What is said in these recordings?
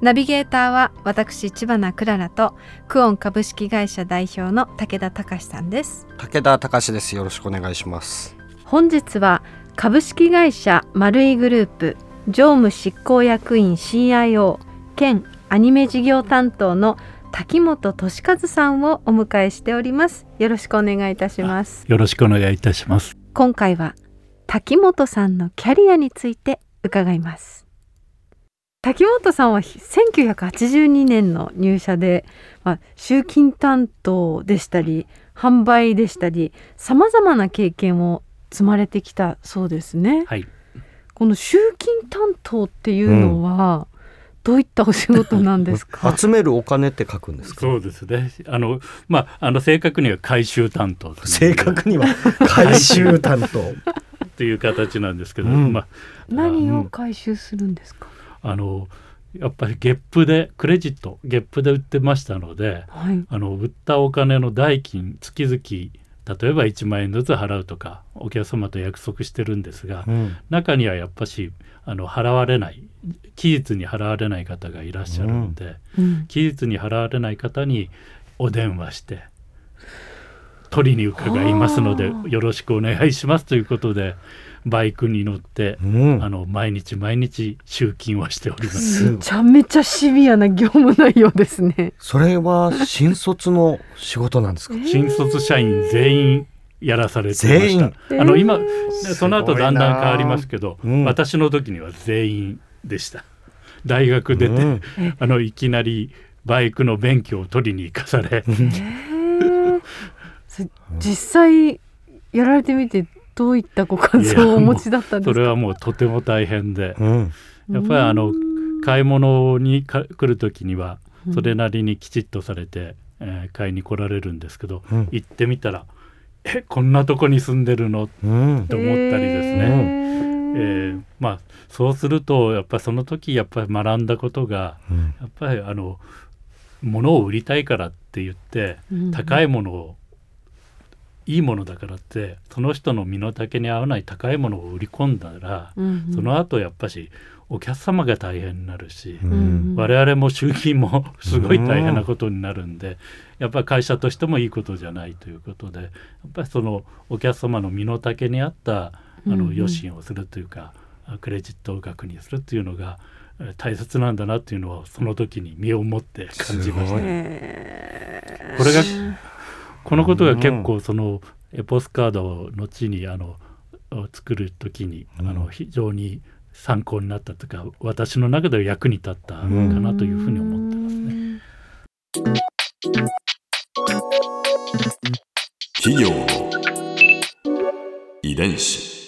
ナビゲーターは私千葉なクララとクオン株式会社代表の武田隆さんです。武田隆です。よろしくお願いします。本日は株式会社丸井グループ常務執行役員 CIO 兼アニメ事業担当の滝本俊和さんをお迎えしております。よろしくお願いいたします。よろしくお願いいたします。今回は滝本さんのキャリアについて伺います滝本さんは1982年の入社で、まあ、集金担当でしたり販売でしたりさまざまな経験を積まれてきたそうですね。はい、この集金担当っていうのは、どういったお仕事なんですか？集めるお金って書くんですか？そうですね。あのまああの正確には回収担当正確には 回収担当 という形なんですけど、うんまあ何を回収するんですか？あのやっぱりゲップでクレジットゲップで売ってましたので、はい。あの売ったお金の代金月々例えば1万円ずつ払うとかお客様と約束してるんですが、うん中にはやっぱしあの払われない期日に払われない方がいらっしゃるので、うん。期日に払われない方にお電話して取りに伺いますのではあよろしくお願いしますということでバイクに乗って、うんあの毎日毎日集金をしております。めちゃめちゃシビアな業務内容ですね。それは新卒の仕事なんですか？新卒社員全員やらされてまし全員？た。あの今、えーその後だんだん変わりますけど、うん私の時には全員でした。大学出て、うんあのいきなりバイクの免許を取りに行かされ、実際やられてみてどういったご感想をお持ちだったんですか？それはもうとても大変で、うん。やっぱりあのうん。買い物にか来る時にはうん。それなりにきちっとされて、えー買いに来られるんですけど、うん。行ってみたら「えこんなとこに住んでるの?」うん。と思ったりですね。えーまあそうするとやっぱりその時やっぱり学んだことがうん。やっぱりあの物を売りたいからって言ってうん。高いものをいいものだからってその人の身の丈に合わない高いものを売り込んだら、うんうん。その後やっぱしお客様が大変になるし、うん。我々も集金もすごい大変なことになるんで、やっぱり会社としてもいいことじゃないということでやっぱりそのお客様の身の丈に合ったあうんうん。の予診をするというか、クレジットを確認するっていうのがえー大切なんだなっていうのをその時に身をもって感じましすごい。た。これがこのことが結構そのエポスカードを後にあの作る時にあの非常に参考になったというか私の中では役に立ったかなというふうに思ってますね。企業の遺伝子。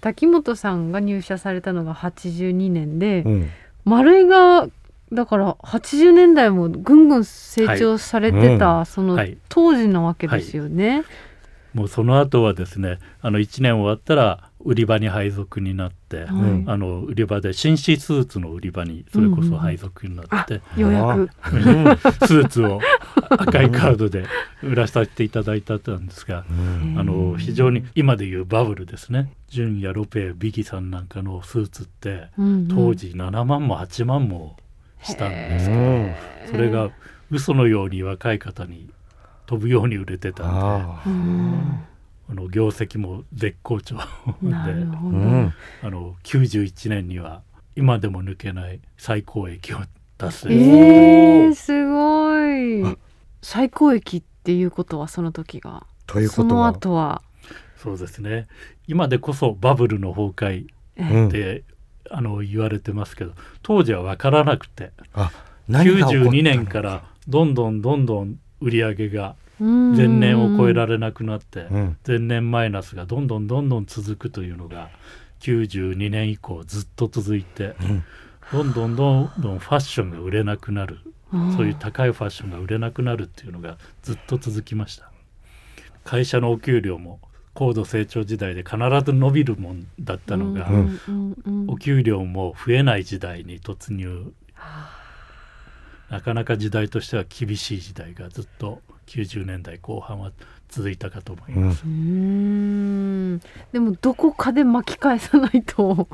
滝本さんが入社されたのが82年で、うん。丸井がだから80年代もぐんぐん成長されてた、そのはい。当時なわけですよね。もうその後はですねあの1年終わったら売り場に配属になって、はい。あの売り場で紳士スーツの売り場にそれこそ配属になって、ようやく。スーツを赤いカードで売らさせていただいたんですが、あの非常に今でいうバブルですね。純やロペビギさんなんかのスーツってうんうん。当時7万も8万もしたんですけど、うん。それが嘘のように若い方に飛ぶように売れてたんであの業績も絶好調であの91年には今でも抜けない最高益を達成えー、すごい。最高益っていうことはその時が。というこその後は。そうですね。今でこそバブルの崩壊うんって、あの言われてますけど当時は分からなくてあ何が起こったの？92年からどんどんどんどん売り上げが前前年を超えられなくなってうん。前年マイナスがどんどんどんどん続くというのが92年以降ずっと続いてうん。どんどんどんどんファッションが売れなくなるそういう高いファッションが売れなくなるっていうのがずっと続きました。会社のお給料も高度成長時代で必ず伸びるもんだったのが、お給料も増えない時代に突入。なかなか時代としては厳しい時代がずっと90年代後半は続いたかと思います。うん。でもどこかで巻き返さないと。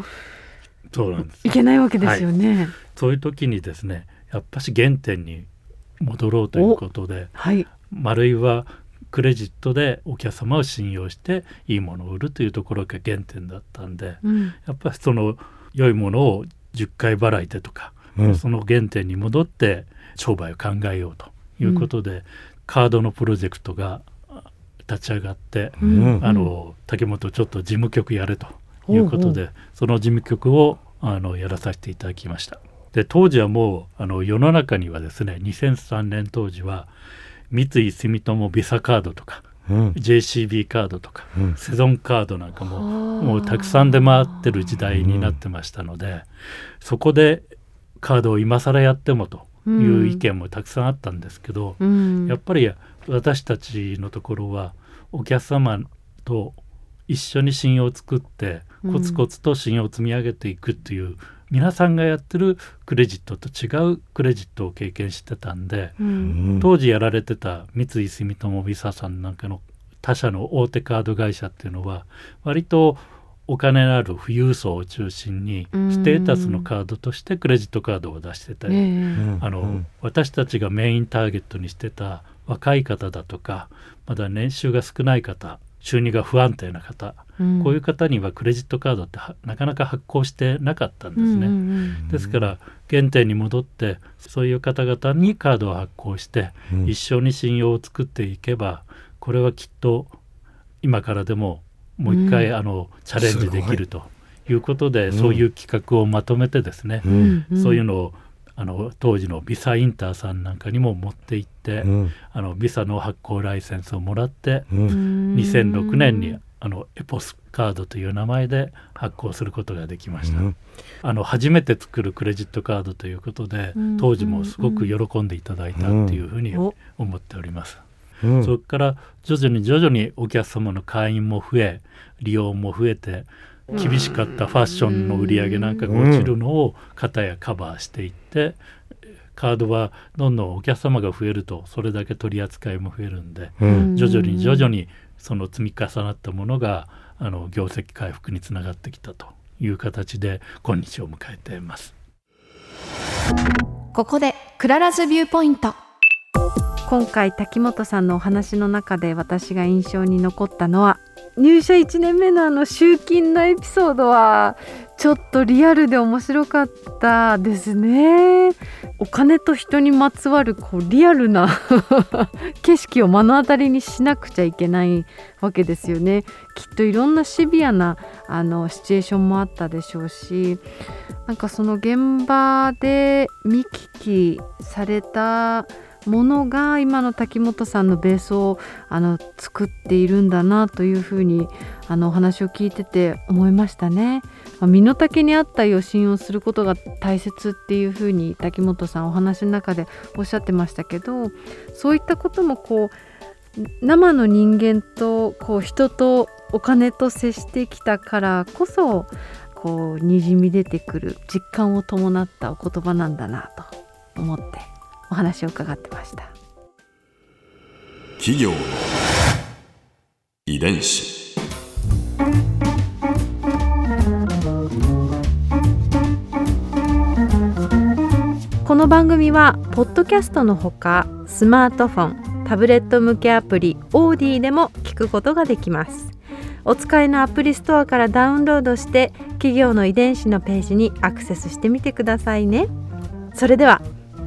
そうなんです。いけないわけですよね、はい、そういう時にですねやっぱし原点に戻ろうということで、はい、丸いはクレジットでお客様を信用していいものを売るというところが原点だったんで、うん、やっぱりその良いものを10回払いでとか、うん、その原点に戻って商売を考えようということで、うん、カードのプロジェクトが立ち上がって、あの竹本ちょっと事務局やれということで、その事務局をあのやらさせていただきました。で当時はもうあの世の中にはですね2003年当時は三井住友ビザカードとか、うん、JCB カードとか、うん、セゾンカードなんかももうたくさん出回ってる時代になってましたので、うん、そこでカードを今更やってもという意見もたくさんあったんですけど、やっぱり私たちのところはお客様と一緒に信用を作ってコツコツと信用を積み上げていくっていう皆さんがやってるクレジットと違うクレジットを経験してたんで、うん、当時やられてた三井住友ビザさんなんかの他社の大手カード会社っていうのは割とお金のある富裕層を中心にステータスのカードとしてクレジットカードを出してたり、あの私たちがメインターゲットにしてた若い方だとかまだ年収が少ない方収入が不安定な方、うん、こういう方にはクレジットカードってなかなか発行してなかったんですね。うんうんうん、ですから原点に戻ってそういう方々にカードを発行して、うん、一緒に信用を作っていけばこれはきっと今からでももう一回、うん、あのチャレンジできるとい。うことで、そういう企画をまとめてですね、そういうのをあの当時のビザインターさんなんかにも持って行って、うん、あのビザの発行ライセンスをもらって、うん、2006年にあのエポスカードという名前で発行することができました、うん、あの初めて作るクレジットカードということで、当時もすごく喜んでいただいたっていうふうに思っております。そこから徐々に徐々にお客様の会員も増え利用も増えて厳しかったファッションの売り上げなんかが落ちるのを型やカバーしていってカードはどんどんお客様が増えるとそれだけ取り扱いも増えるんで、徐々に徐々にその積み重なったものがあの業績回復につながってきたという形で今日を迎えています。ここでクララズビューポイント。今回滝本さんのお話の中で私が印象に残ったのは入社1年目のあの集金のエピソードはちょっとリアルで面白かったですね。お金と人にまつわるこうリアルな 景色を目の当たりにしなくちゃいけないわけですよね。きっといろんなシビアなあのシチュエーションもあったでしょうしなんかその現場で見聞きされたものが今の滝本さんのベースをあの作っているんだなというふうにあのお話を聞いてて思いましたね。まあ、身の丈に合った予診をすることが大切っていうふうに滝本さんお話の中でおっしゃってましたけどそういったこともこう生の人間とこう人とお金と接してきたからこそこうにじみ出てくる実感を伴ったお言葉なんだなと思ってお話を伺ってました。企業の遺伝子。この番組はポッドキャストのほかスマートフォンタブレット向けアプリオーディでも聞くことができます。お使いのアプリストアからダウンロードして企業の遺伝子のページにアクセスしてみてくださいね。それでは